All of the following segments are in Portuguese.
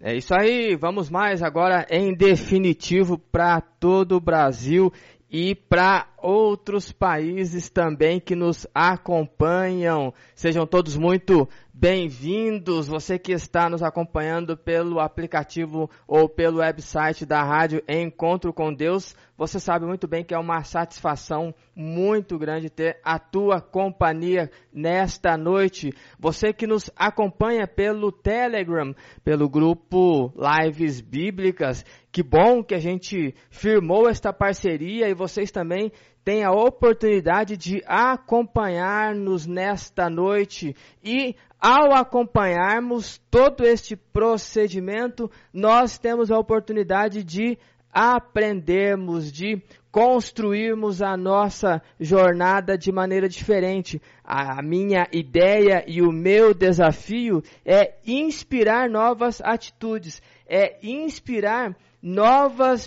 É isso aí, vamos mais agora em definitivo para todo o Brasil e para outros países também que nos acompanham. Sejam todos muito bem-vindos. Você que está nos acompanhando pelo aplicativo ou pelo website da rádio Encontro com Deus, você sabe muito bem que é uma satisfação muito grande ter a tua companhia nesta noite. Você que nos acompanha pelo Telegram, pelo grupo Lives Bíblicas, que bom que a gente firmou esta parceria e vocês também têm a oportunidade de acompanhar-nos nesta noite e ao acompanharmos todo este procedimento, nós temos a oportunidade de aprendermos, de construirmos a nossa jornada de maneira diferente. A minha ideia e o meu desafio é inspirar novas atitudes, é inspirar novas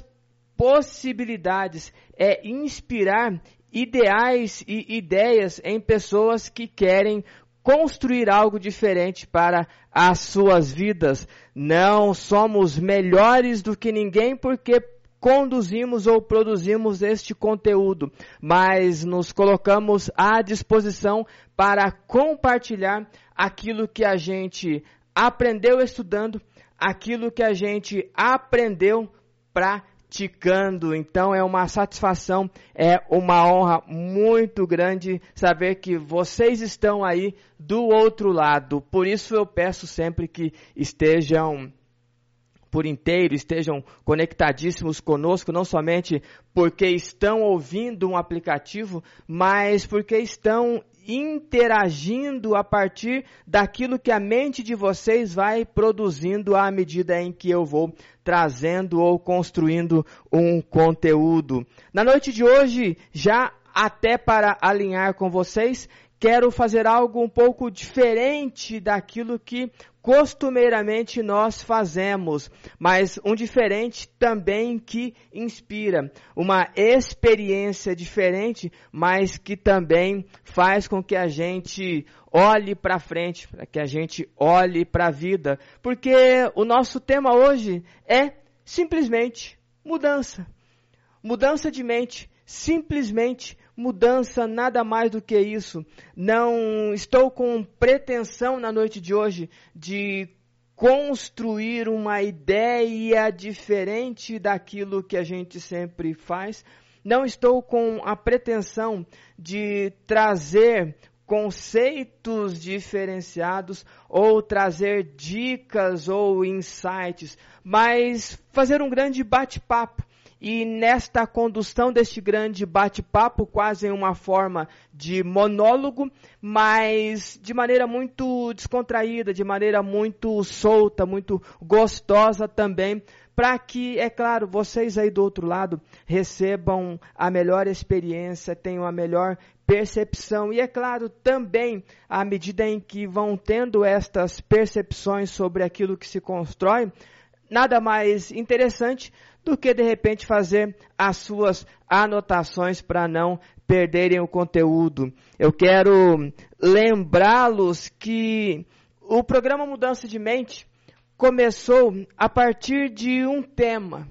possibilidades, é inspirar ideais e ideias em pessoas que querem construir algo diferente para as suas vidas. Não somos melhores do que ninguém porque conduzimos ou produzimos este conteúdo, mas nos colocamos à disposição para compartilhar aquilo que a gente aprendeu estudando, aquilo que a gente aprendeu para praticando. Então é uma satisfação, é uma honra muito grande saber que vocês estão aí do outro lado. Por isso eu peço sempre que estejam por inteiro, estejam conectadíssimos conosco, não somente porque estão ouvindo um aplicativo, mas porque estão interagindo a partir daquilo que a mente de vocês vai produzindo à medida em que eu vou trazendo ou construindo um conteúdo. Na noite de hoje, já até para alinhar com vocês, quero fazer algo um pouco diferente daquilo que costumeiramente nós fazemos, mas um diferente também que inspira, uma experiência diferente, mas que também faz com que a gente olhe para frente, para que a gente olhe para a vida, porque o nosso tema hoje é simplesmente mudança. Mudança de mente, simplesmente mudança, nada mais do que isso. Não estou com pretensão na noite de hoje de construir uma ideia diferente daquilo que a gente sempre faz. Não estou com a pretensão de trazer conceitos diferenciados ou trazer dicas ou insights, mas fazer um grande bate-papo e nesta condução deste grande bate-papo, quase em uma forma de monólogo, mas de maneira muito descontraída, de maneira muito solta, muito gostosa também, para que, é claro, vocês aí do outro lado recebam a melhor experiência, tenham a melhor percepção. E é claro, também, à medida em que vão tendo estas percepções sobre aquilo que se constrói, nada mais interessante do que de repente fazer as suas anotações para não perderem o conteúdo. Eu quero lembrá-los que o programa Mudança de Mente começou a partir de um tema.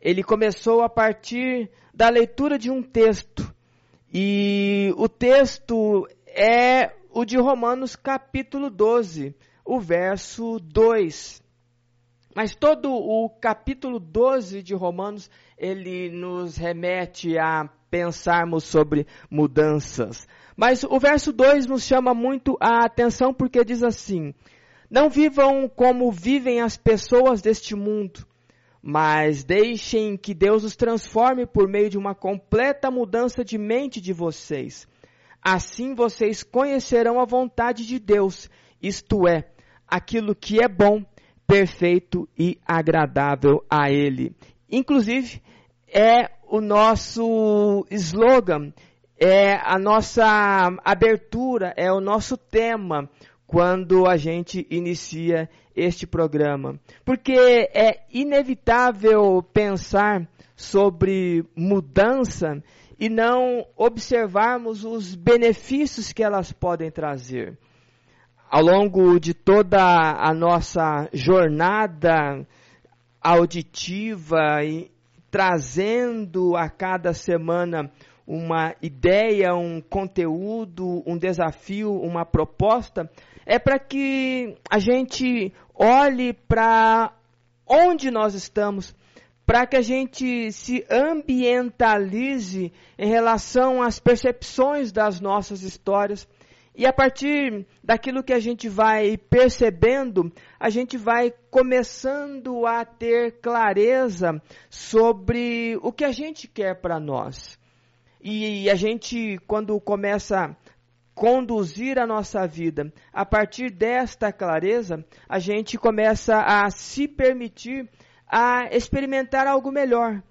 Ele começou a partir da leitura de um texto. E o texto é o de Romanos capítulo 12, o verso 2. Mas todo o capítulo 12 de Romanos, ele nos remete a pensarmos sobre mudanças. Mas o verso 2 nos chama muito a atenção porque diz assim: Não vivam como vivem as pessoas deste mundo, mas deixem que Deus os transforme por meio de uma completa mudança de mente de vocês. Assim vocês conhecerão a vontade de Deus, isto é, aquilo que é bom, perfeito e agradável a Ele. Inclusive, é o nosso slogan, é a nossa abertura, é o nosso tema quando a gente inicia este programa. Porque é inevitável pensar sobre mudança e não observarmos os benefícios que elas podem trazer ao longo de toda a nossa jornada auditiva e trazendo a cada semana uma ideia, um conteúdo, um desafio, uma proposta, é para que a gente olhe para onde nós estamos, para que a gente se ambientalize em relação às percepções das nossas histórias. E a partir daquilo que a gente vai percebendo, a gente vai começando a ter clareza sobre o que a gente quer para nós. E a gente, quando começa a conduzir a nossa vida a partir desta clareza, a gente começa a se permitir a experimentar algo melhor.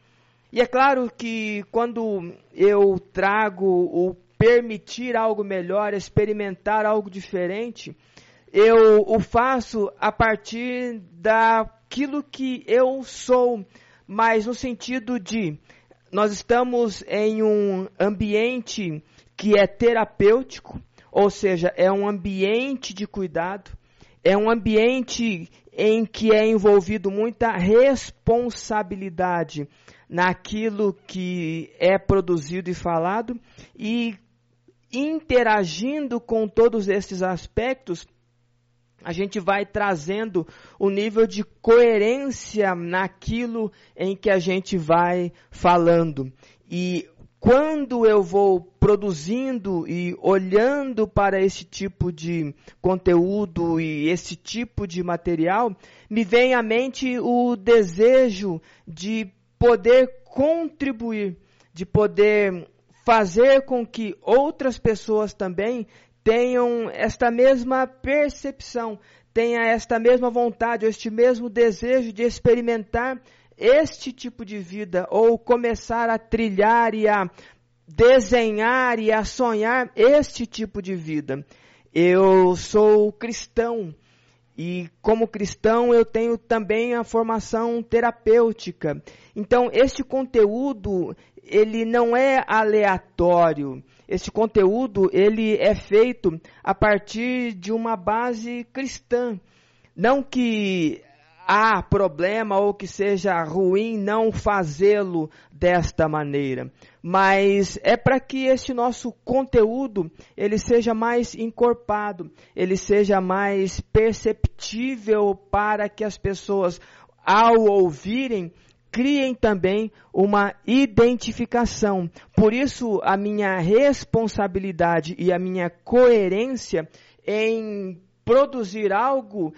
E é claro que quando eu trago o permitir algo melhor, experimentar algo diferente, eu o faço a partir daquilo que eu sou, mas no sentido de nós estamos em um ambiente que é terapêutico, ou seja, é um ambiente de cuidado, é um ambiente em que é envolvido muita responsabilidade naquilo que é produzido e falado e interagindo com todos esses aspectos, a gente vai trazendo o nível de coerência naquilo em que a gente vai falando. E quando eu vou produzindo e olhando para esse tipo de conteúdo e esse tipo de material, me vem à mente o desejo de poder contribuir, de poder fazer com que outras pessoas também tenham esta mesma percepção, tenha esta mesma vontade, este mesmo desejo de experimentar este tipo de vida ou começar a trilhar e a desenhar e a sonhar este tipo de vida. Eu sou cristão e como cristão eu tenho também a formação terapêutica. Então este conteúdo ele não é aleatório. Este conteúdo ele é feito a partir de uma base cristã. Não que há problema ou que seja ruim não fazê-lo desta maneira, mas é para que este nosso conteúdo ele seja mais encorpado, ele seja mais perceptível para que as pessoas ao ouvirem criem também uma identificação. Por isso, a minha responsabilidade e a minha coerência em produzir algo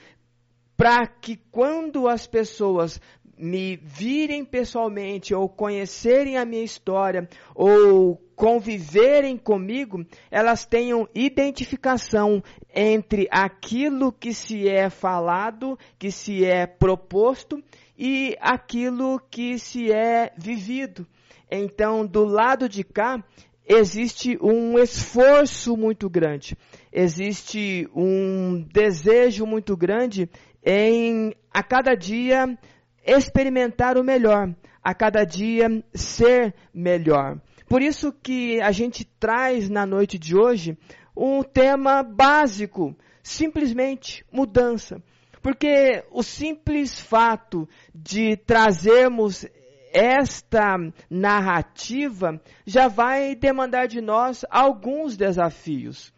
para que quando as pessoas me virem pessoalmente ou conhecerem a minha história ou conviverem comigo, elas tenham identificação entre aquilo que se é falado, que se é proposto e aquilo que se é vivido. Então, do lado de cá, existe um esforço muito grande, existe um desejo muito grande em a cada dia experimentar o melhor, a cada dia ser melhor. Por isso que a gente traz na noite de hoje um tema básico, simplesmente mudança. Porque o simples fato de trazermos esta narrativa já vai demandar de nós alguns desafios.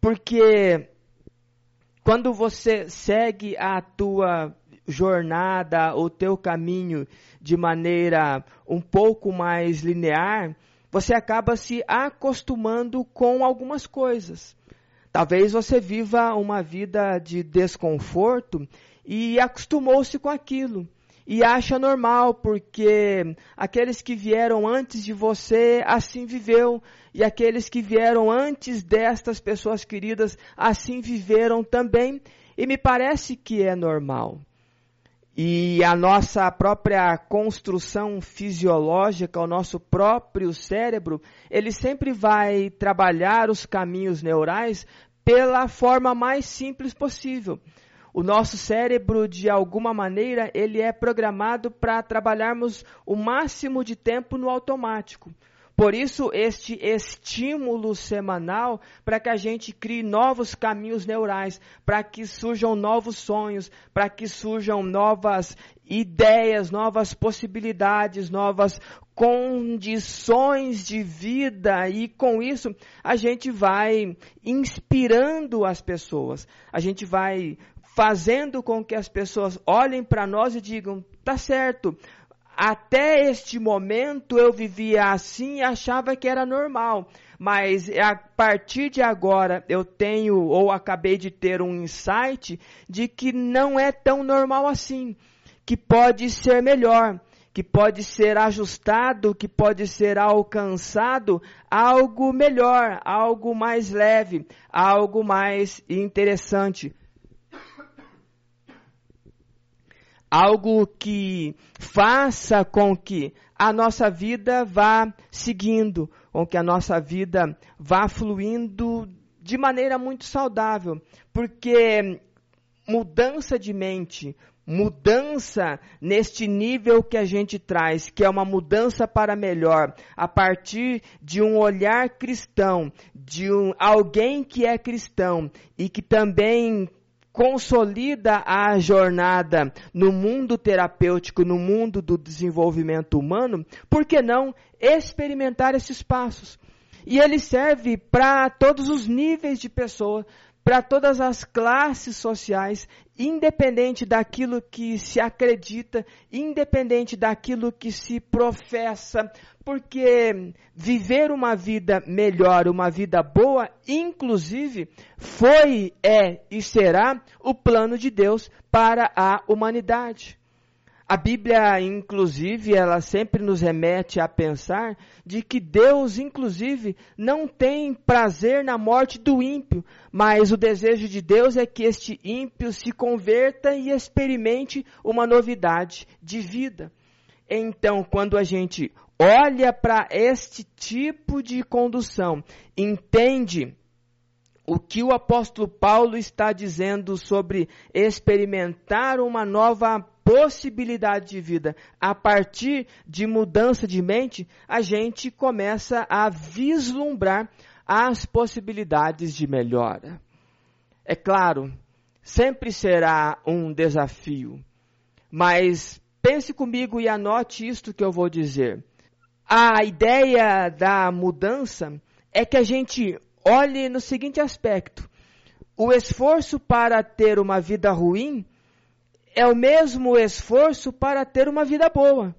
Porque quando você segue a tua jornada, o teu caminho de maneira um pouco mais linear, você acaba se acostumando com algumas coisas. Talvez você viva uma vida de desconforto e acostumou-se com aquilo e acha normal, porque aqueles que vieram antes de você assim viveu, e aqueles que vieram antes destas pessoas queridas assim viveram também, e me parece que é normal. E a nossa própria construção fisiológica, o nosso próprio cérebro, ele sempre vai trabalhar os caminhos neurais pela forma mais simples possível. O nosso cérebro, de alguma maneira, ele é programado para trabalharmos o máximo de tempo no automático. Por isso, este estímulo semanal para que a gente crie novos caminhos neurais, para que surjam novos sonhos, para que surjam novas ideias, novas possibilidades, novas condições de vida e com isso a gente vai inspirando as pessoas. A gente vai fazendo com que as pessoas olhem para nós e digam: tá certo, até este momento eu vivia assim e achava que era normal. Mas a partir de agora eu tenho ou acabei de ter um insight de que não é tão normal assim, que pode ser melhor, que pode ser ajustado, que pode ser alcançado algo melhor, algo mais leve, algo mais interessante. Algo que faça com que a nossa vida vá seguindo, com que a nossa vida vá fluindo de maneira muito saudável, porque mudança de mente, mudança neste nível que a gente traz, que é uma mudança para melhor, a partir de um olhar cristão, de um, alguém que é cristão e que também consolida a jornada no mundo terapêutico, no mundo do desenvolvimento humano, por que não experimentar esses passos? E ele serve para todos os níveis de pessoa, para todas as classes sociais, independente daquilo que se acredita, independente daquilo que se professa, porque viver uma vida melhor, uma vida boa, inclusive, foi, é e será o plano de Deus para a humanidade. A Bíblia, inclusive, ela sempre nos remete a pensar de que Deus, inclusive, não tem prazer na morte do ímpio, mas o desejo de Deus é que este ímpio se converta e experimente uma novidade de vida. Então, quando a gente olha para este tipo de condução, entende o que o apóstolo Paulo está dizendo sobre experimentar uma nova possibilidade de vida a partir de mudança de mente, a gente começa a vislumbrar as possibilidades de melhora. É claro, sempre será um desafio, mas pense comigo e anote isto que eu vou dizer. A ideia da mudança é que a gente olhe no seguinte aspecto: o esforço para ter uma vida ruim é o mesmo esforço para ter uma vida boa.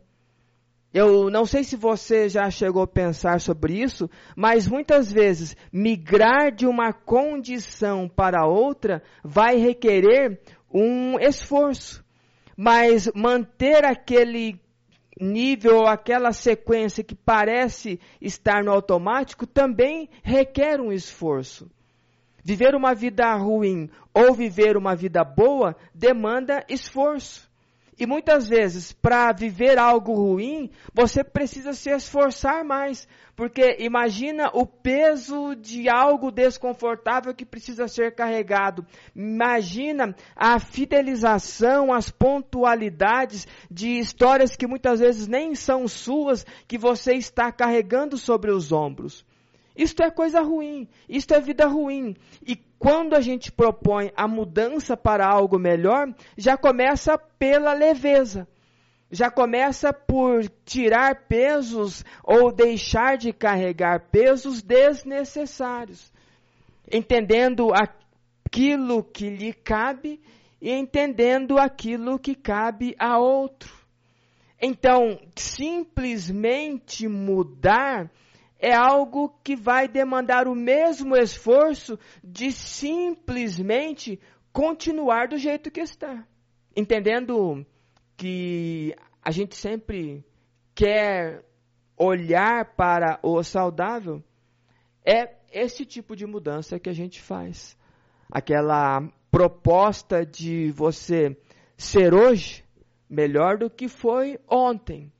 Eu não sei se você já chegou a pensar sobre isso, mas muitas vezes migrar de uma condição para outra vai requerer um esforço. Mas manter aquele nível ou aquela sequência que parece estar no automático também requer um esforço. Viver uma vida ruim ou viver uma vida boa demanda esforço. E muitas vezes, para viver algo ruim, você precisa se esforçar mais. Porque imagina o peso de algo desconfortável que precisa ser carregado. Imagina a fidelização, as pontualidades de histórias que muitas vezes nem são suas, que você está carregando sobre os ombros. Isto é coisa ruim, isto é vida ruim. E quando a gente propõe a mudança para algo melhor, já começa pela leveza. Já começa por tirar pesos ou deixar de carregar pesos desnecessários. Entendendo aquilo que lhe cabe e entendendo aquilo que cabe a outro. Então, simplesmente mudar é algo que vai demandar o mesmo esforço de simplesmente continuar do jeito que está. Entendendo que a gente sempre quer olhar para o saudável, é esse tipo de mudança que a gente faz. Aquela proposta de você ser hoje melhor do que foi ontem.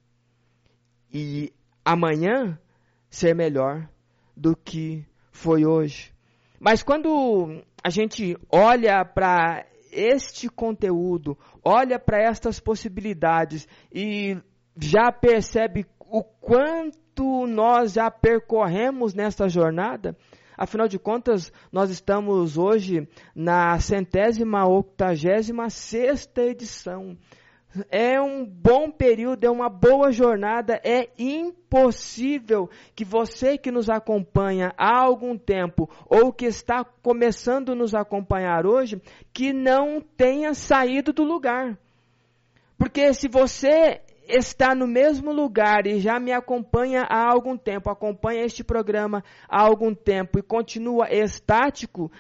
E amanhã ser melhor do que foi hoje. Mas quando a gente olha para este conteúdo, olha para estas possibilidades e já percebe o quanto nós já percorremos nessa jornada. Afinal de contas, nós estamos hoje na centésima octagésima sexta edição é um bom período, é uma boa jornada. É impossível que você que nos acompanha há algum tempo ou que está começando a nos acompanhar hoje, que não tenha saído do lugar. Porque se você está no mesmo lugar e já me acompanha há algum tempo, acompanha este programa há algum tempo e continua estático,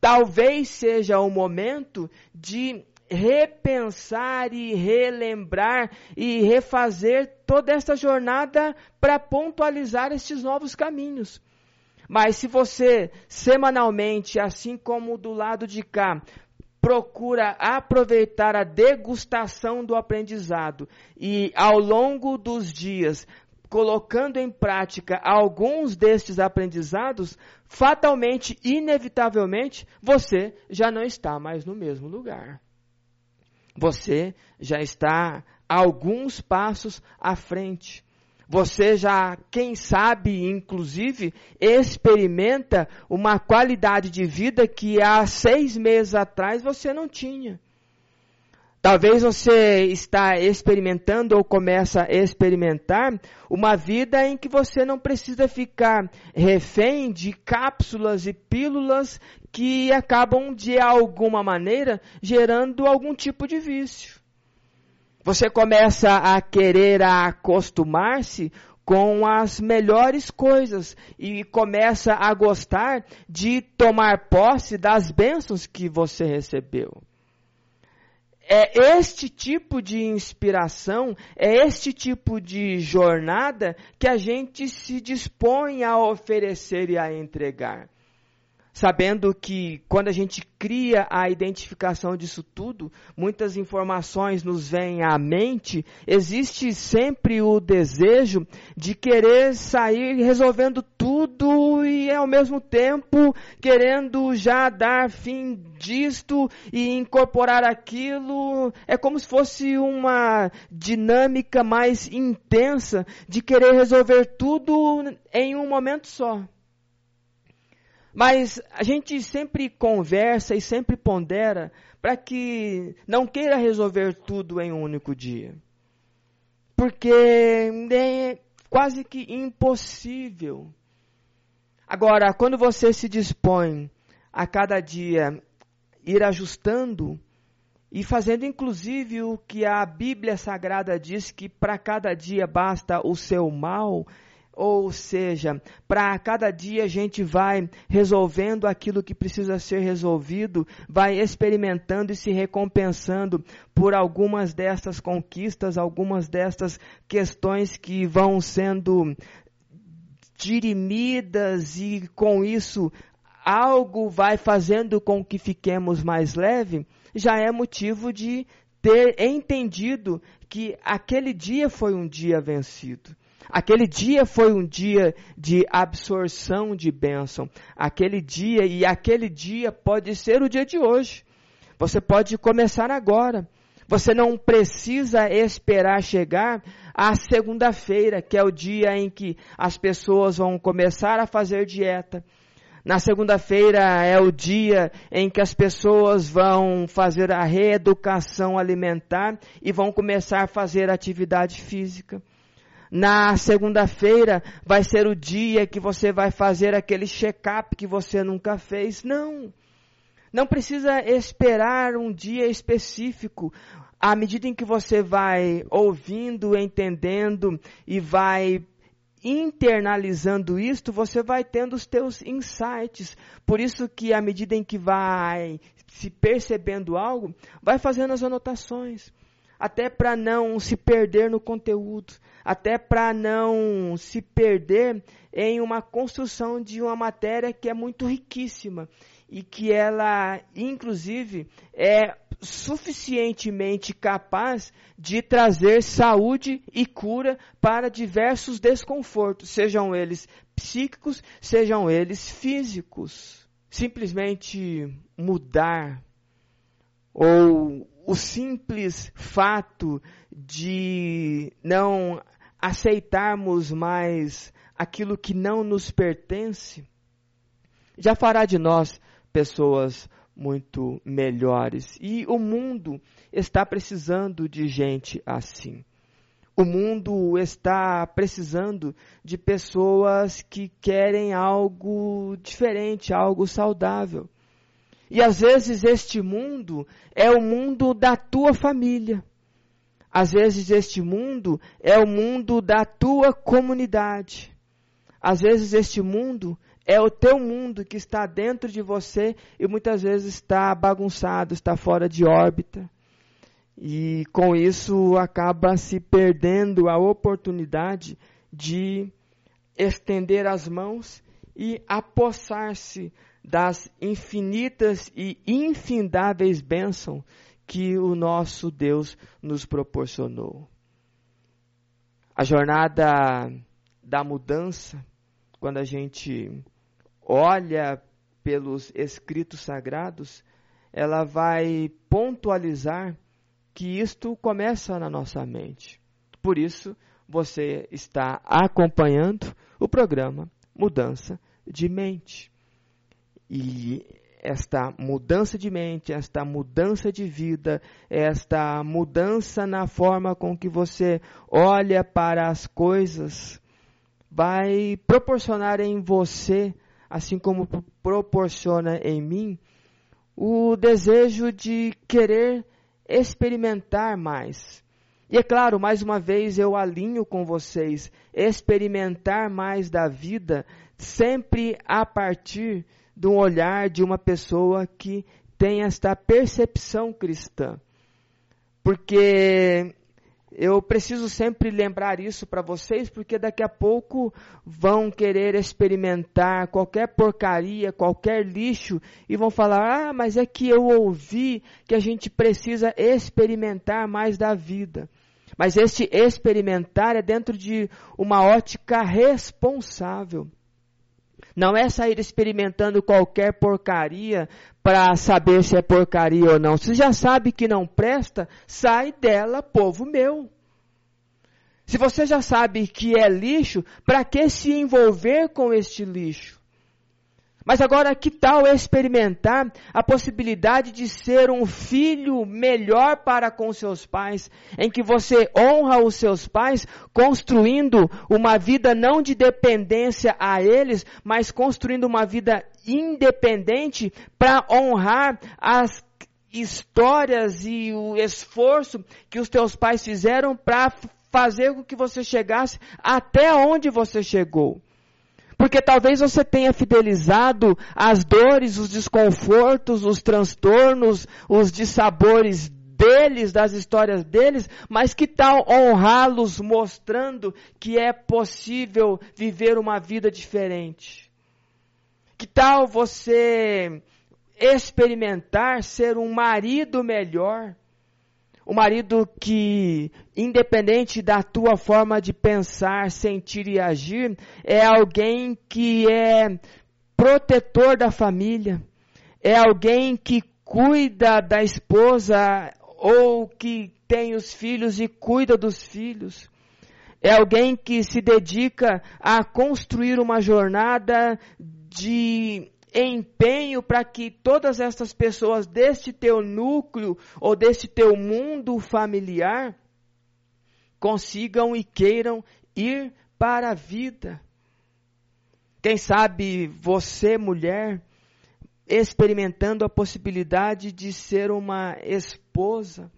talvez seja o momento de repensar e relembrar e refazer toda esta jornada para pontualizar estes novos caminhos. Mas se você semanalmente, assim como do lado de cá, procura aproveitar a degustação do aprendizado e ao longo dos dias colocando em prática alguns destes aprendizados, fatalmente, inevitavelmente, você já não está mais no mesmo lugar você já está alguns passos à frente. Você já, quem sabe, inclusive, experimenta uma qualidade de vida que há seis meses atrás você não tinha. Talvez você está experimentando ou começa a experimentar uma vida em que você não precisa ficar refém de cápsulas e pílulas que acabam de alguma maneira gerando algum tipo de vício. Você começa a querer acostumar-se com as melhores coisas e começa a gostar de tomar posse das bênçãos que você recebeu é este tipo de inspiração, é este tipo de jornada que a gente se dispõe a oferecer e a entregar sabendo que quando a gente cria a identificação disso tudo, muitas informações nos vêm à mente, existe sempre o desejo de querer sair resolvendo tudo e ao mesmo tempo querendo já dar fim disto e incorporar aquilo. É como se fosse uma dinâmica mais intensa de querer resolver tudo em um momento só. Mas a gente sempre conversa e sempre pondera para que não queira resolver tudo em um único dia. Porque é quase que impossível. Agora, quando você se dispõe a cada dia ir ajustando e fazendo inclusive o que a Bíblia Sagrada diz que para cada dia basta o seu mal, ou seja, para cada dia a gente vai resolvendo aquilo que precisa ser resolvido, vai experimentando e se recompensando por algumas destas conquistas, algumas destas questões que vão sendo dirimidas e com isso algo vai fazendo com que fiquemos mais leve, já é motivo de ter entendido que aquele dia foi um dia vencido. Aquele dia foi um dia de absorção de bênção. Aquele dia, e aquele dia pode ser o dia de hoje. Você pode começar agora. Você não precisa esperar chegar a segunda-feira, que é o dia em que as pessoas vão começar a fazer dieta. Na segunda-feira é o dia em que as pessoas vão fazer a reeducação alimentar e vão começar a fazer atividade física. Na segunda-feira vai ser o dia que você vai fazer aquele check-up que você nunca fez. Não. Não precisa esperar um dia específico. À medida em que você vai ouvindo, entendendo e vai internalizando isto, você vai tendo os teus insights. Por isso que à medida em que vai se percebendo algo, vai fazendo as anotações, até para não se perder no conteúdo, até para não se perder em uma construção de uma matéria que é muito riquíssima e que ela, inclusive, é suficientemente capaz de trazer saúde e cura para diversos desconfortos, sejam eles psíquicos, sejam eles físicos. Simplesmente mudar ou o simples fato de não aceitarmos mais aquilo que não nos pertence, já fará de nós pessoas muito melhores. E o mundo está precisando de gente assim. O mundo está precisando de pessoas que querem algo diferente, algo saudável. E às vezes este mundo é o mundo da tua família. Às vezes este mundo é o mundo da tua comunidade. Às vezes este mundo é o teu mundo que está dentro de você e muitas vezes está bagunçado, está fora de órbita. E com isso acaba se perdendo a oportunidade de estender as mãos e apossar-se das infinitas e infindáveis bênçãos que o nosso Deus nos proporcionou. A jornada da mudança, quando a gente olha pelos escritos sagrados, ela vai pontualizar que isto começa na nossa mente. Por isso, você está acompanhando o programa Mudança de Mente. E esta mudança de mente, esta mudança de vida, esta mudança na forma com que você olha para as coisas, vai proporcionar em você, assim como proporciona em mim, o desejo de querer experimentar mais. E é claro, mais uma vez eu alinho com vocês, experimentar mais da vida sempre a partir do olhar de uma pessoa que tem esta percepção cristã. Porque eu preciso sempre lembrar isso para vocês, porque daqui a pouco vão querer experimentar qualquer porcaria, qualquer lixo, e vão falar: ah, mas é que eu ouvi que a gente precisa experimentar mais da vida. Mas este experimentar é dentro de uma ótica responsável. Não é sair experimentando qualquer porcaria para saber se é porcaria ou não. Se já sabe que não presta, sai dela, povo meu. Se você já sabe que é lixo, para que se envolver com este lixo? Mas agora, que tal experimentar a possibilidade de ser um filho melhor para com seus pais, em que você honra os seus pais, construindo uma vida não de dependência a eles, mas construindo uma vida independente para honrar as histórias e o esforço que os teus pais fizeram para fazer com que você chegasse até onde você chegou. Porque talvez você tenha fidelizado as dores, os desconfortos, os transtornos, os dissabores deles, das histórias deles, mas que tal honrá-los mostrando que é possível viver uma vida diferente? Que tal você experimentar ser um marido melhor? O marido que, independente da tua forma de pensar, sentir e agir, é alguém que é protetor da família, é alguém que cuida da esposa ou que tem os filhos e cuida dos filhos. É alguém que se dedica a construir uma jornada de empenho para que todas estas pessoas deste teu núcleo ou deste teu mundo familiar consigam e queiram ir para a vida. Quem sabe você, mulher, experimentando a possibilidade de ser uma esposa,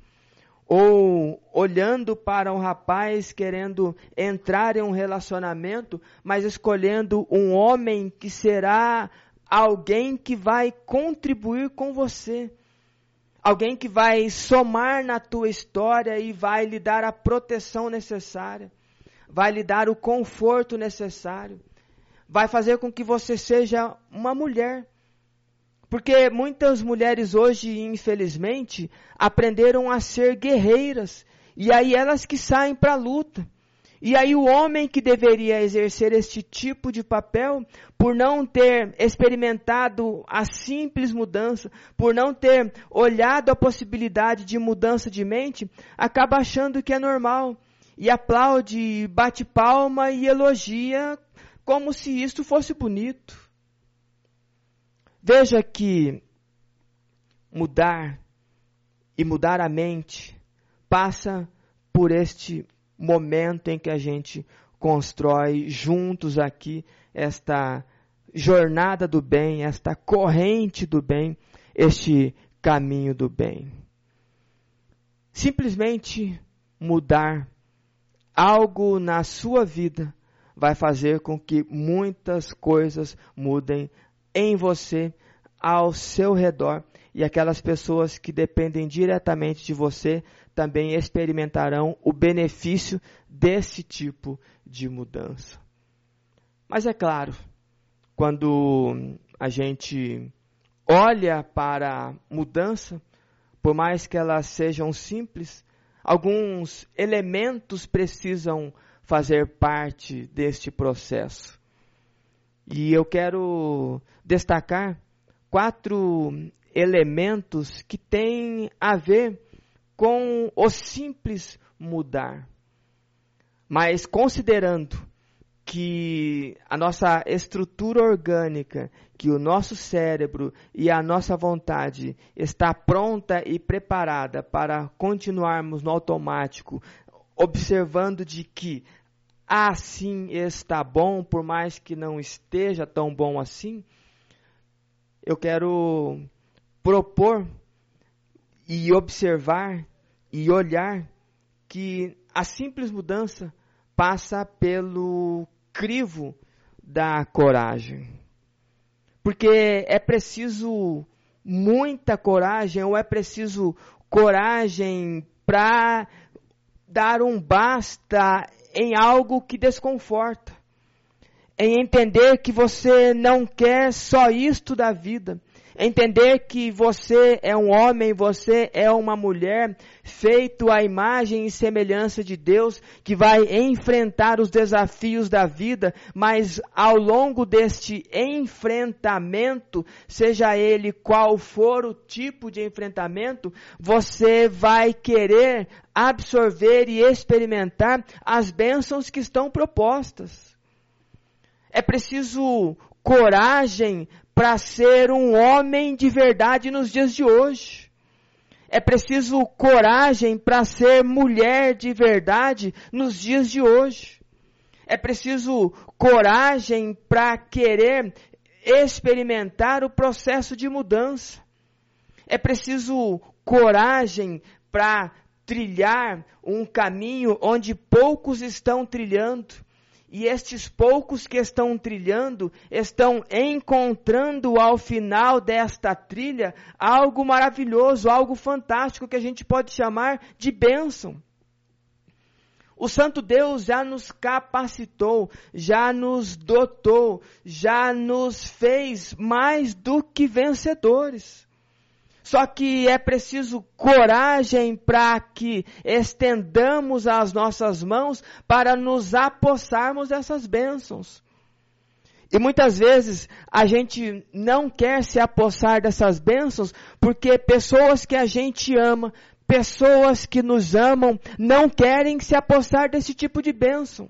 ou olhando para um rapaz querendo entrar em um relacionamento, mas escolhendo um homem que será alguém que vai contribuir com você. Alguém que vai somar na tua história e vai lhe dar a proteção necessária, vai lhe dar o conforto necessário, vai fazer com que você seja uma mulher. Porque muitas mulheres hoje, infelizmente, aprenderam a ser guerreiras, e aí elas que saem para a luta. E aí o homem que deveria exercer este tipo de papel, por não ter experimentado a simples mudança, por não ter olhado a possibilidade de mudança de mente, acaba achando que é normal. e aplaude, bate palma e elogia como se isto fosse bonito. Veja que mudar e mudar a mente passa por este momento em que a gente constrói juntos aqui esta jornada do bem, esta corrente do bem, este caminho do bem. Simplesmente mudar algo na sua vida vai fazer com que muitas coisas mudem em você, ao seu redor, e aquelas pessoas que dependem diretamente de você também experimentarão o benefício desse tipo de mudança. Mas é claro, quando a gente olha para a mudança, por mais que elas sejam simples, alguns elementos precisam fazer parte deste processo. E eu quero destacar quatro elementos que têm a ver com o simples mudar. Mas considerando que a nossa estrutura orgânica, que o nosso cérebro e a nossa vontade está pronta e preparada para continuarmos no automático, observando de que assim está bom, por mais que não esteja tão bom assim, eu quero propor e observar e olhar que a simples mudança passa pelo crivo da coragem. Porque é preciso muita coragem ou é preciso coragem para dar um basta em algo que desconforta. Em entender que você não quer só isto da vida, Entender que você é um homem, você é uma mulher, feito à imagem e semelhança de Deus, que vai enfrentar os desafios da vida, mas ao longo deste enfrentamento, seja ele qual for o tipo de enfrentamento, você vai querer absorver e experimentar as bênçãos que estão propostas. É preciso coragem para ser um homem de verdade nos dias de hoje. É preciso coragem para ser mulher de verdade nos dias de hoje. É preciso coragem para querer experimentar o processo de mudança. É preciso coragem para trilhar um caminho onde poucos estão trilhando e estes poucos que estão trilhando estão encontrando ao final desta trilha algo maravilhoso, algo fantástico que a gente pode chamar de bênção. O Santo Deus já nos capacitou, já nos dotou, já nos fez mais do que vencedores. Só que é preciso coragem para que estendamos as nossas mãos para nos apossarmos dessas bênçãos. E muitas vezes a gente não quer se apossar dessas bênçãos porque pessoas que a gente ama, pessoas que nos amam, não querem se apossar desse tipo de bênção.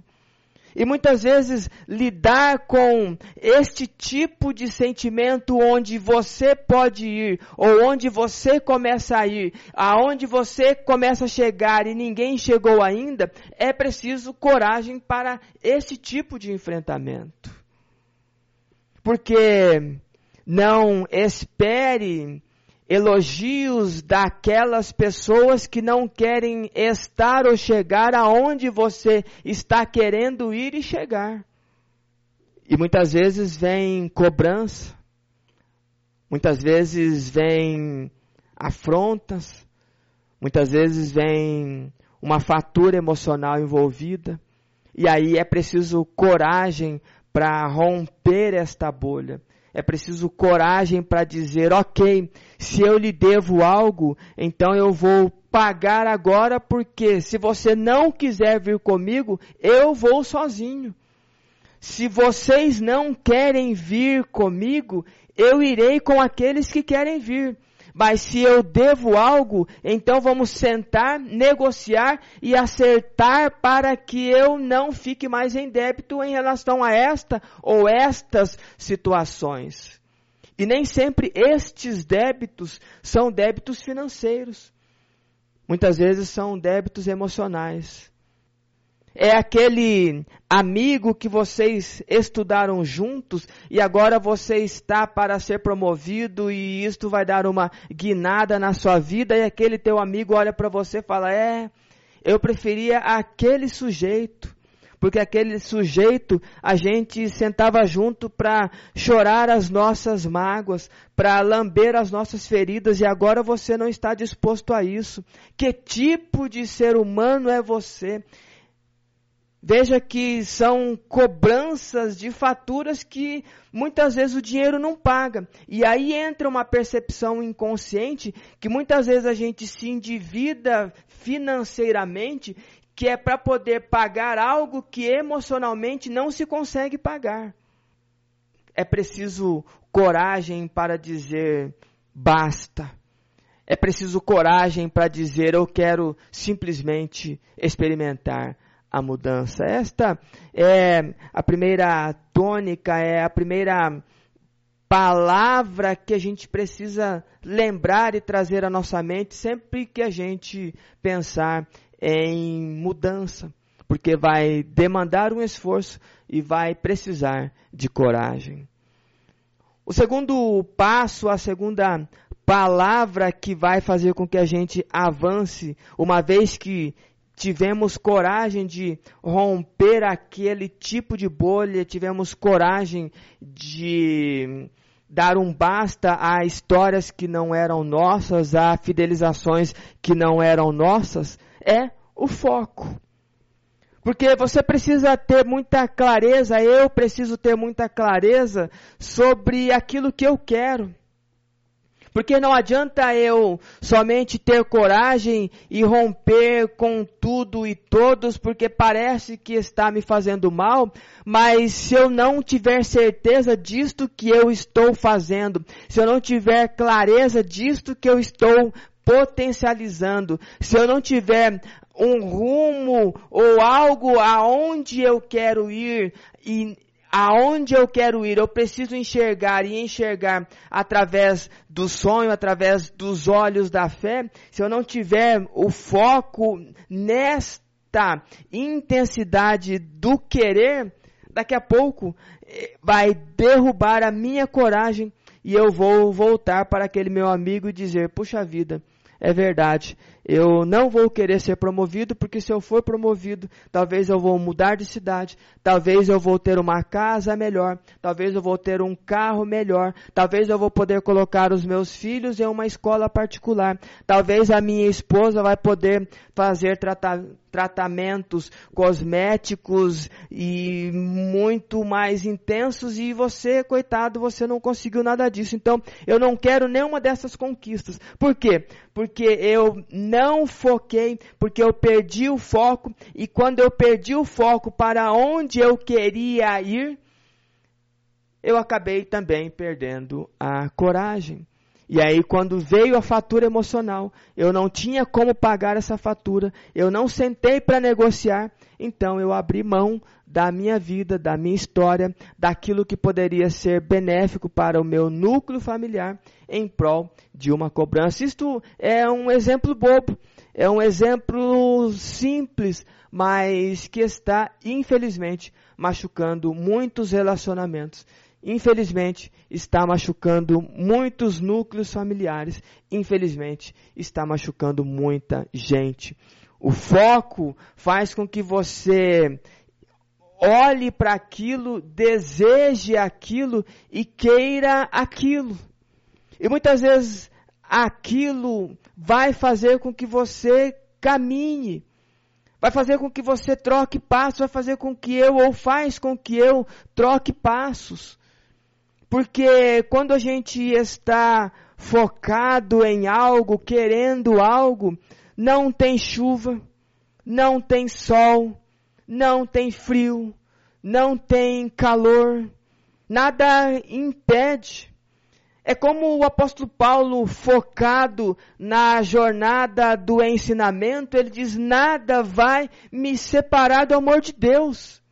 E muitas vezes lidar com este tipo de sentimento onde você pode ir, ou onde você começa a ir, aonde você começa a chegar e ninguém chegou ainda, é preciso coragem para esse tipo de enfrentamento. Porque não espere elogios daquelas pessoas que não querem estar ou chegar aonde você está querendo ir e chegar. E muitas vezes vem cobrança, muitas vezes vem afrontas, muitas vezes vem uma fatura emocional envolvida. E aí é preciso coragem para romper esta bolha. É preciso coragem para dizer, ok, se eu lhe devo algo, então eu vou pagar agora, porque se você não quiser vir comigo, eu vou sozinho. Se vocês não querem vir comigo, eu irei com aqueles que querem vir. Mas se eu devo algo, então vamos sentar, negociar e acertar para que eu não fique mais em débito em relação a esta ou estas situações. E nem sempre estes débitos são débitos financeiros. Muitas vezes são débitos emocionais. É aquele amigo que vocês estudaram juntos e agora você está para ser promovido e isto vai dar uma guinada na sua vida e aquele teu amigo olha para você e fala: "É, eu preferia aquele sujeito" porque aquele sujeito a gente sentava junto para chorar as nossas mágoas, para lamber as nossas feridas e agora você não está disposto a isso. Que tipo de ser humano é você? Veja que são cobranças de faturas que muitas vezes o dinheiro não paga. E aí entra uma percepção inconsciente que muitas vezes a gente se endivida financeiramente, que é para poder pagar algo que emocionalmente não se consegue pagar. É preciso coragem para dizer basta. É preciso coragem para dizer eu quero simplesmente experimentar a mudança. Esta é a primeira tônica, é a primeira palavra que a gente precisa lembrar e trazer à nossa mente sempre que a gente pensar em mudança, porque vai demandar um esforço e vai precisar de coragem. O segundo passo, a segunda palavra que vai fazer com que a gente avance, uma vez que tivemos coragem de romper aquele tipo de bolha, tivemos coragem de dar um basta a histórias que não eram nossas, a fidelizações que não eram nossas, é o foco. Porque você precisa ter muita clareza, eu preciso ter muita clareza sobre aquilo que eu quero. Porque não adianta eu somente ter coragem e romper com tudo e todos, porque parece que está me fazendo mal, mas se eu não tiver certeza disto que eu estou fazendo, se eu não tiver clareza disto que eu estou potencializando, se eu não tiver um rumo ou algo aonde eu quero ir e aonde eu quero ir, eu preciso enxergar e enxergar através do sonho, através dos olhos da fé. Se eu não tiver o foco nesta intensidade do querer, daqui a pouco eh, vai derrubar a minha coragem e eu vou voltar para aquele meu amigo e dizer: puxa vida, é verdade. Eu não vou querer ser promovido, porque se eu for promovido, talvez eu vou mudar de cidade, talvez eu vou ter uma casa melhor, talvez eu vou ter um carro melhor, talvez eu vou poder colocar os meus filhos em uma escola particular, talvez a minha esposa vai poder fazer tratamento tratamentos cosméticos e muito mais intensos e você, coitado, você não conseguiu nada disso. Então, eu não quero nenhuma dessas conquistas. Por quê? Porque eu não foquei, porque eu perdi o foco e quando eu perdi o foco para onde eu queria ir, eu acabei também perdendo a coragem. E aí, quando veio a fatura emocional, eu não tinha como pagar essa fatura, eu não sentei para negociar, então eu abri mão da minha vida, da minha história, daquilo que poderia ser benéfico para o meu núcleo familiar em prol de uma cobrança. Isto é um exemplo bobo, é um exemplo simples, mas que está, infelizmente, machucando muitos relacionamentos infelizmente, está machucando muitos núcleos familiares, infelizmente, está machucando muita gente. O foco faz com que você olhe para aquilo, deseje aquilo e queira aquilo. E muitas vezes aquilo vai fazer com que você caminhe, vai fazer com que você troque passos, vai fazer com que eu, ou faz com que eu troque passos. Porque quando a gente está focado em algo, querendo algo, não tem chuva, não tem sol, não tem frio, não tem calor, nada impede. É como o apóstolo Paulo, focado na jornada do ensinamento, ele diz: nada vai me separar do amor de Deus.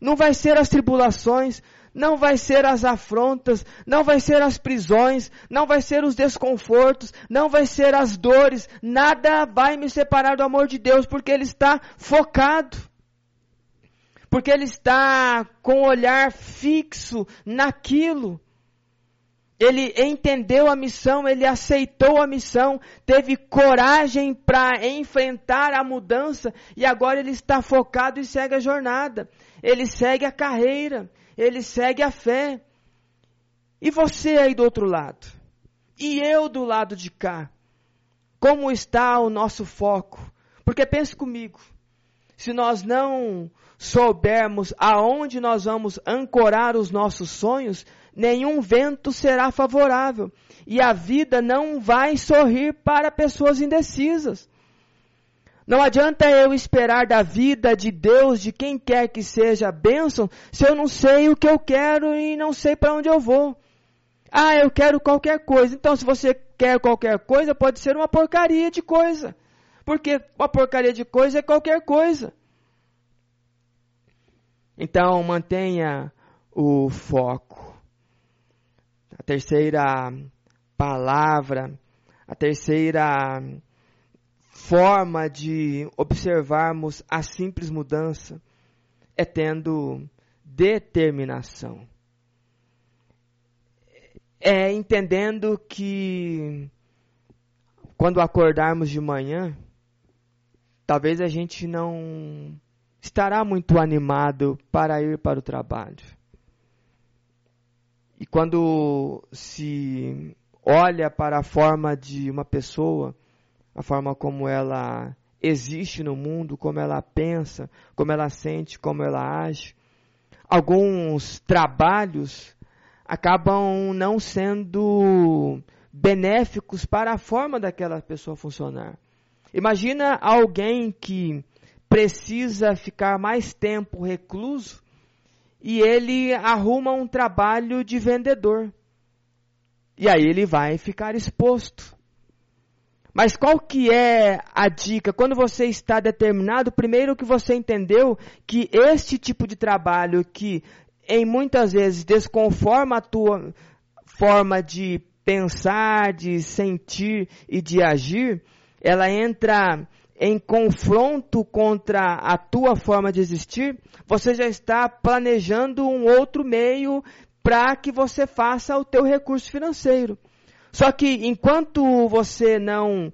Não vai ser as tribulações, não vai ser as afrontas, não vai ser as prisões, não vai ser os desconfortos, não vai ser as dores, nada vai me separar do amor de Deus, porque ele está focado. Porque ele está com o olhar fixo naquilo. Ele entendeu a missão, ele aceitou a missão, teve coragem para enfrentar a mudança e agora ele está focado e segue a jornada. Ele segue a carreira, ele segue a fé. E você aí do outro lado? E eu do lado de cá? Como está o nosso foco? Porque pense comigo, se nós não soubermos aonde nós vamos ancorar os nossos sonhos, nenhum vento será favorável e a vida não vai sorrir para pessoas indecisas. Não adianta eu esperar da vida, de Deus, de quem quer que seja bênção, se eu não sei o que eu quero e não sei para onde eu vou. Ah, eu quero qualquer coisa. Então, se você quer qualquer coisa, pode ser uma porcaria de coisa. Porque uma porcaria de coisa é qualquer coisa. Então, mantenha o foco. A terceira palavra, a terceira forma de observarmos a simples mudança é tendo determinação. É entendendo que quando acordarmos de manhã, talvez a gente não estará muito animado para ir para o trabalho. E quando se olha para a forma de uma pessoa, a forma como ela existe no mundo, como ela pensa, como ela sente, como ela age. Alguns trabalhos acabam não sendo benéficos para a forma daquela pessoa funcionar. Imagina alguém que precisa ficar mais tempo recluso e ele arruma um trabalho de vendedor. E aí ele vai ficar exposto. Mas qual que é a dica? Quando você está determinado, primeiro que você entendeu que este tipo de trabalho que em muitas vezes desconforma a tua forma de pensar, de sentir e de agir, ela entra em confronto contra a tua forma de existir, você já está planejando um outro meio para que você faça o teu recurso financeiro. Só que enquanto você não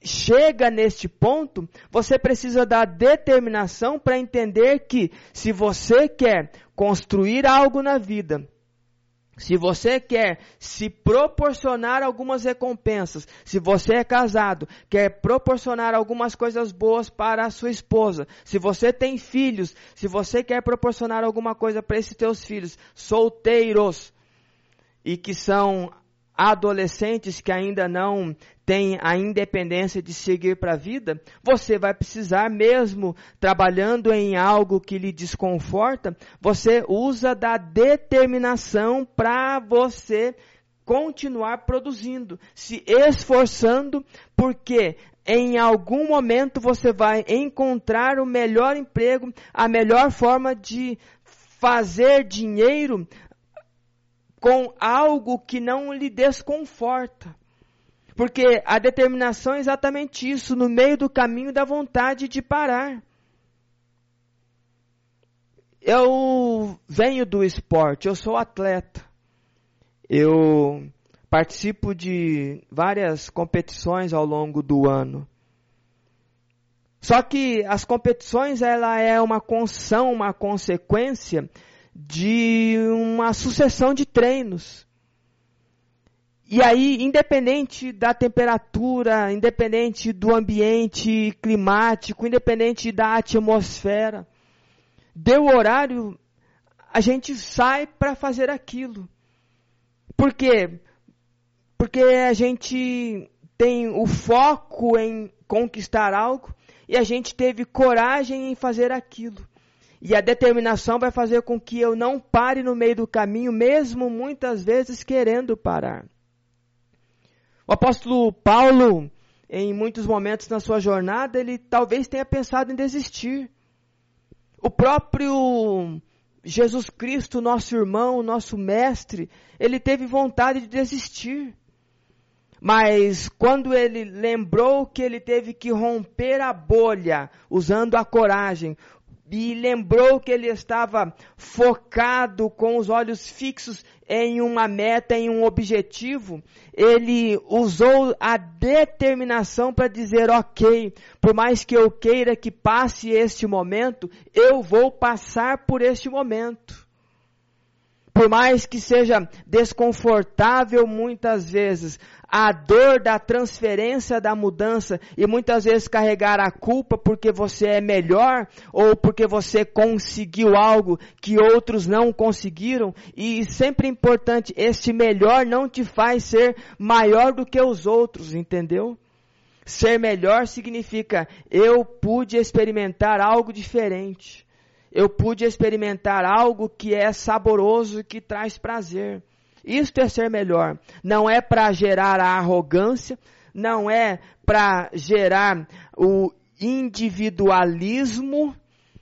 chega neste ponto, você precisa da determinação para entender que se você quer construir algo na vida, se você quer se proporcionar algumas recompensas, se você é casado, quer proporcionar algumas coisas boas para a sua esposa, se você tem filhos, se você quer proporcionar alguma coisa para esses teus filhos solteiros e que são adolescentes que ainda não têm a independência de seguir para a vida, você vai precisar, mesmo trabalhando em algo que lhe desconforta, você usa da determinação para você continuar produzindo, se esforçando, porque em algum momento você vai encontrar o melhor emprego, a melhor forma de fazer dinheiro com algo que não lhe desconforta. Porque a determinação é exatamente isso, no meio do caminho da vontade de parar. Eu venho do esporte, eu sou atleta. Eu participo de várias competições ao longo do ano. Só que as competições ela é uma conção, uma consequência de uma sucessão de treinos. E aí, independente da temperatura, independente do ambiente climático, independente da atmosfera, deu horário, a gente sai para fazer aquilo. Por quê? Porque a gente tem o foco em conquistar algo e a gente teve coragem em fazer aquilo. E a determinação vai fazer com que eu não pare no meio do caminho, mesmo muitas vezes querendo parar. O apóstolo Paulo, em muitos momentos na sua jornada, ele talvez tenha pensado em desistir. O próprio Jesus Cristo, nosso irmão, nosso mestre, ele teve vontade de desistir. Mas quando ele lembrou que ele teve que romper a bolha, usando a coragem, e lembrou que ele estava focado com os olhos fixos em uma meta, em um objetivo, ele usou a determinação para dizer: ok, por mais que eu queira que passe este momento, eu vou passar por este momento. Por mais que seja desconfortável muitas vezes, a dor da transferência da mudança e muitas vezes carregar a culpa porque você é melhor ou porque você conseguiu algo que outros não conseguiram. E sempre importante, esse melhor não te faz ser maior do que os outros, entendeu? Ser melhor significa eu pude experimentar algo diferente. Eu pude experimentar algo que é saboroso e que traz prazer. Isto é ser melhor. Não é para gerar a arrogância, não é para gerar o individualismo,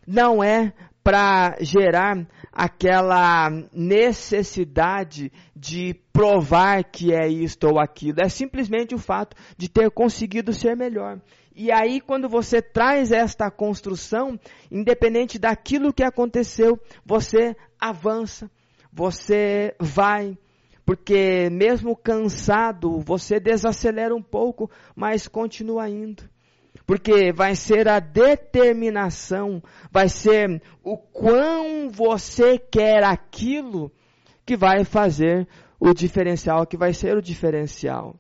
não é para gerar aquela necessidade de provar que é isto ou aquilo. É simplesmente o fato de ter conseguido ser melhor. E aí, quando você traz esta construção, independente daquilo que aconteceu, você avança, você vai, porque mesmo cansado, você desacelera um pouco, mas continua indo. Porque vai ser a determinação, vai ser o quão você quer aquilo que vai fazer o diferencial, que vai ser o diferencial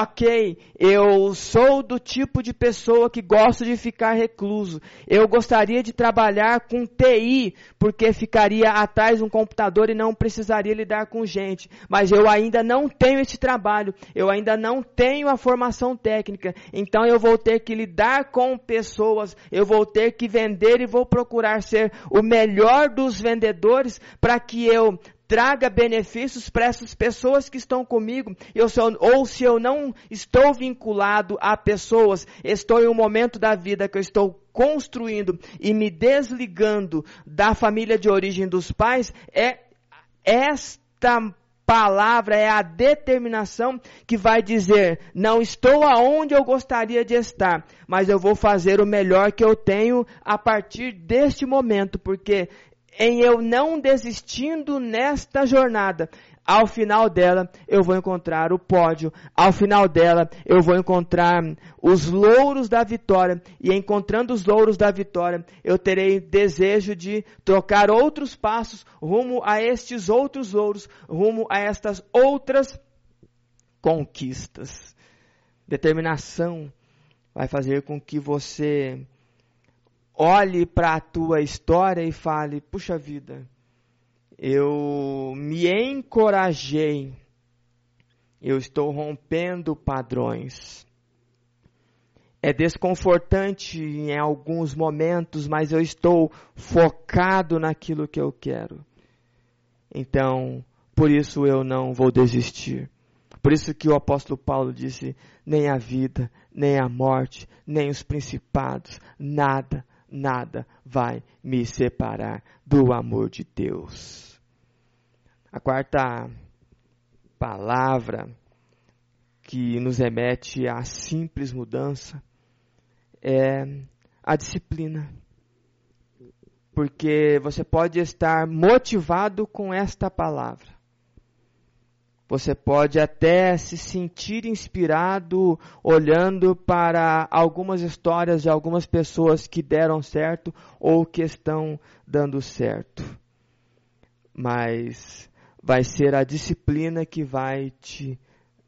ok, eu sou do tipo de pessoa que gosto de ficar recluso. Eu gostaria de trabalhar com TI, porque ficaria atrás de um computador e não precisaria lidar com gente. Mas eu ainda não tenho esse trabalho, eu ainda não tenho a formação técnica. Então eu vou ter que lidar com pessoas, eu vou ter que vender e vou procurar ser o melhor dos vendedores para que eu traga benefícios para essas pessoas que estão comigo, eu sou, ou se eu não estou vinculado a pessoas, estou em um momento da vida que eu estou construindo e me desligando da família de origem dos pais, é esta palavra, é a determinação que vai dizer: não estou aonde eu gostaria de estar, mas eu vou fazer o melhor que eu tenho a partir deste momento, porque em eu não desistindo nesta jornada. Ao final dela, eu vou encontrar o pódio. Ao final dela, eu vou encontrar os louros da vitória. E encontrando os louros da vitória, eu terei desejo de trocar outros passos rumo a estes outros louros, rumo a estas outras conquistas. Determinação vai fazer com que você olhe para a tua história e fale: puxa vida, eu me encorajei, eu estou rompendo padrões. É desconfortante em alguns momentos, mas eu estou focado naquilo que eu quero. Então, por isso eu não vou desistir. Por isso que o apóstolo Paulo disse: nem a vida, nem a morte, nem os principados, nada, nada vai me separar do amor de Deus. A quarta palavra que nos remete à simples mudança é a disciplina. Porque você pode estar motivado com esta palavra, você pode até se sentir inspirado olhando para algumas histórias de algumas pessoas que deram certo ou que estão dando certo. Mas vai ser a disciplina que vai te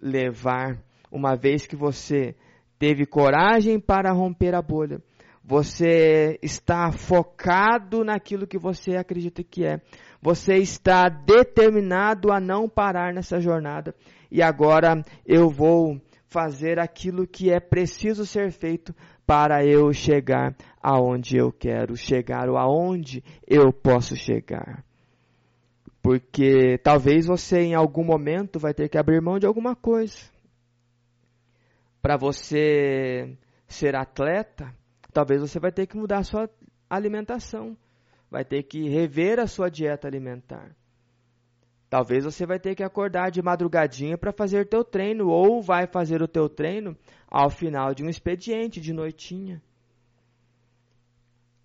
levar, uma vez que você teve coragem para romper a bolha. Você está focado naquilo que você acredita que é você está determinado a não parar nessa jornada. E agora eu vou fazer aquilo que é preciso ser feito para eu chegar aonde eu quero chegar ou aonde eu posso chegar. Porque talvez você em algum momento vai ter que abrir mão de alguma coisa. Para você ser atleta, talvez você vai ter que mudar a sua alimentação. Vai ter que rever a sua dieta alimentar. Talvez você vai ter que acordar de madrugadinha para fazer teu treino ou vai fazer o teu treino ao final de um expediente de noitinha.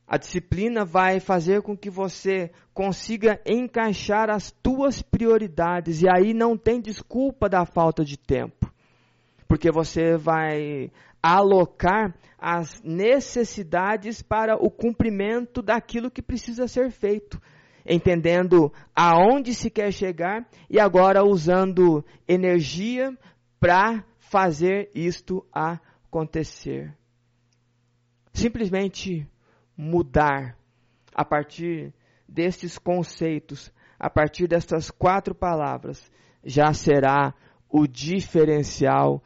A disciplina vai fazer com que você consiga encaixar as tuas prioridades e aí não tem desculpa da falta de tempo. Porque você vai alocar as necessidades para o cumprimento daquilo que precisa ser feito, entendendo aonde se quer chegar e agora usando energia para fazer isto acontecer. Simplesmente mudar a partir destes conceitos, a partir destas quatro palavras, já será o diferencial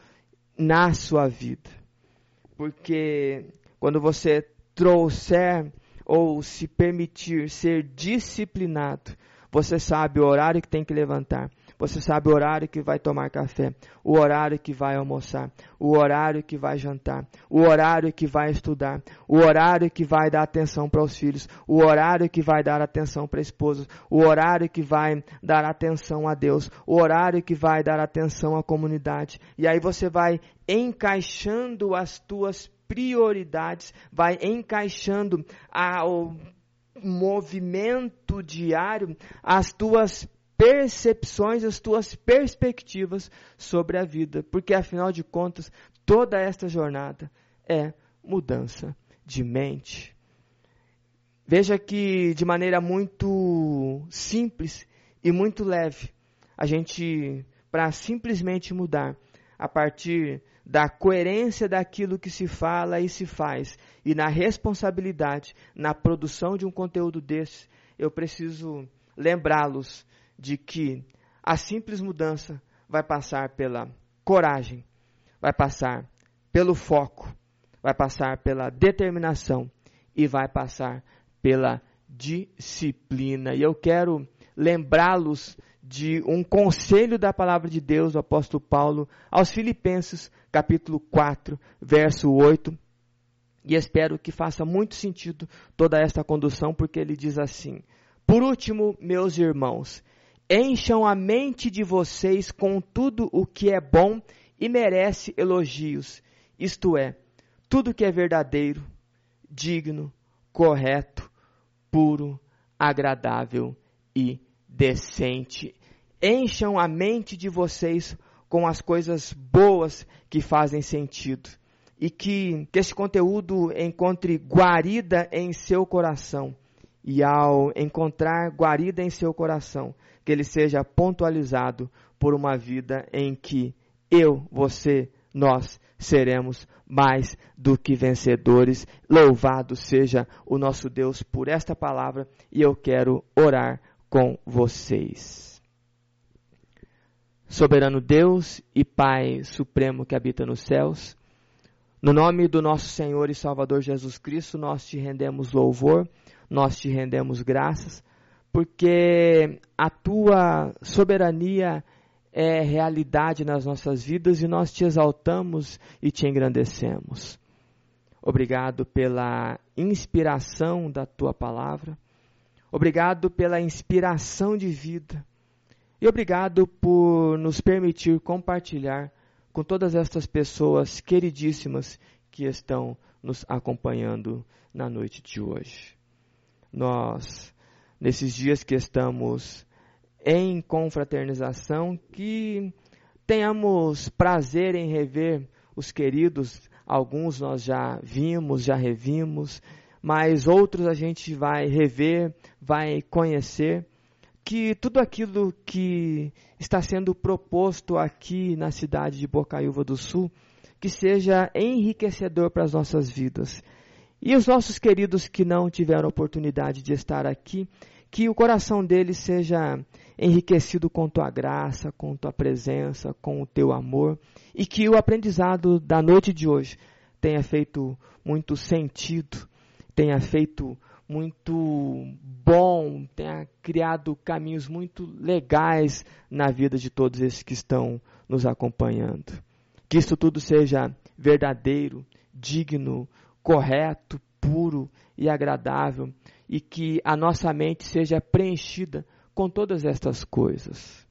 na sua vida. Porque quando você trouxer ou se permitir ser disciplinado, você sabe o horário que tem que levantar, você sabe o horário que vai tomar café, o horário que vai almoçar, o horário que vai jantar, o horário que vai estudar, o horário que vai dar atenção para os filhos, o horário que vai dar atenção para a esposa, o horário que vai dar atenção a Deus, o horário que vai dar atenção à comunidade. E aí você vai encaixando as tuas prioridades, vai encaixando ao movimento diário as tuas percepções, as tuas perspectivas sobre a vida, porque afinal de contas, toda esta jornada é mudança de mente. Veja que de maneira muito simples e muito leve, a gente, para simplesmente mudar a partir da coerência daquilo que se fala e se faz, e na responsabilidade na produção de um conteúdo desse, eu preciso lembrá-los de que a simples mudança vai passar pela coragem, vai passar pelo foco, vai passar pela determinação e vai passar pela disciplina. E eu quero lembrá-los de um conselho da palavra de Deus do apóstolo Paulo aos Filipenses, capítulo 4, verso 8. E espero que faça muito sentido toda esta condução, porque ele diz assim: Por último, meus irmãos, Encham a mente de vocês com tudo o que é bom e merece elogios, isto é, tudo que é verdadeiro, digno, correto, puro, agradável e decente. Encham a mente de vocês com as coisas boas que fazem sentido e que, que esse conteúdo encontre guarida em seu coração. E ao encontrar guarida em seu coração, que ele seja pontualizado por uma vida em que eu, você, nós seremos mais do que vencedores. Louvado seja o nosso Deus por esta palavra e eu quero orar com vocês. Soberano Deus e Pai Supremo que habita nos céus, no nome do nosso Senhor e Salvador Jesus Cristo, nós te rendemos louvor, nós te rendemos graças porque a tua soberania é realidade nas nossas vidas e nós te exaltamos e te engrandecemos. Obrigado pela inspiração da tua palavra. Obrigado pela inspiração de vida. E obrigado por nos permitir compartilhar com todas estas pessoas queridíssimas que estão nos acompanhando na noite de hoje. Nós nesses dias que estamos em confraternização, que tenhamos prazer em rever os queridos, alguns nós já vimos, já revimos, mas outros a gente vai rever, vai conhecer, que tudo aquilo que está sendo proposto aqui na cidade de Bocaiúva do Sul, que seja enriquecedor para as nossas vidas e os nossos queridos que não tiveram oportunidade de estar aqui, que o coração deles seja enriquecido com tua graça, com tua presença, com o teu amor, e que o aprendizado da noite de hoje tenha feito muito sentido tenha feito muito bom, tenha criado caminhos muito legais na vida de todos esses que estão nos acompanhando. Que isso tudo seja verdadeiro, digno, correto, puro e agradável e que a nossa mente seja preenchida com todas estas coisas.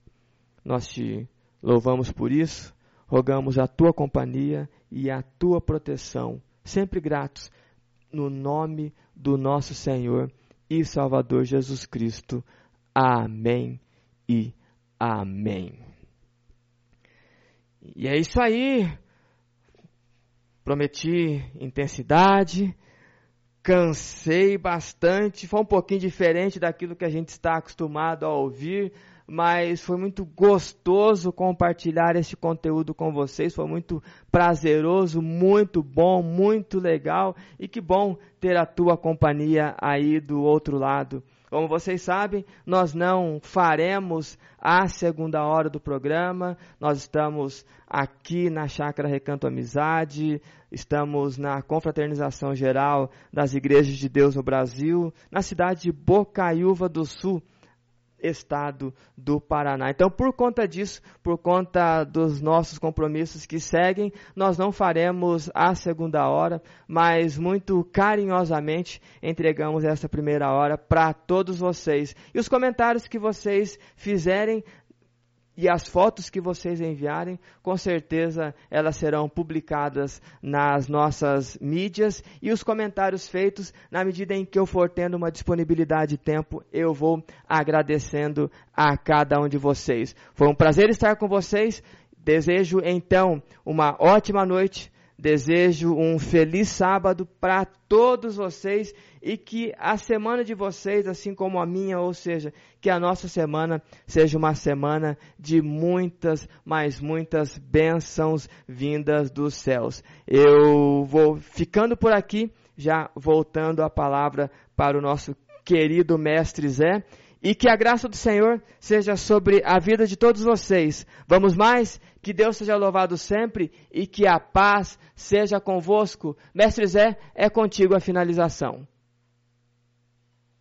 Nós te louvamos por isso, rogamos a tua companhia e a tua proteção, sempre gratos, no nome do nosso Senhor e Salvador Jesus Cristo. Amém e amém. E é isso aí. Prometi intensidade, cansei bastante, foi um pouquinho diferente daquilo que a gente está acostumado a ouvir, mas foi muito gostoso compartilhar este conteúdo com vocês, foi muito prazeroso, muito bom, muito legal e que bom ter a tua companhia aí do outro lado. Como vocês sabem, nós não faremos a segunda hora do programa. Nós estamos aqui na Chácara Recanto Amizade, estamos na confraternização geral das igrejas de Deus no Brasil, na cidade de Bocaiúva do Sul estado do Paraná. Então, por conta disso, por conta dos nossos compromissos que seguem, nós não faremos a segunda hora, mas muito carinhosamente entregamos essa primeira hora para todos vocês. E os comentários que vocês fizerem e as fotos que vocês enviarem, com certeza elas serão publicadas nas nossas mídias e os comentários feitos, na medida em que eu for tendo uma disponibilidade de tempo, eu vou agradecendo a cada um de vocês. Foi um prazer estar com vocês. Desejo então uma ótima noite Desejo um feliz sábado para todos vocês e que a semana de vocês, assim como a minha, ou seja, que a nossa semana seja uma semana de muitas, mas muitas bênçãos vindas dos céus. Eu vou ficando por aqui, já voltando a palavra para o nosso querido mestre Zé. E que a graça do Senhor seja sobre a vida de todos vocês. Vamos mais? Que Deus seja louvado sempre e que a paz seja convosco. Mestre Zé, é contigo a finalização.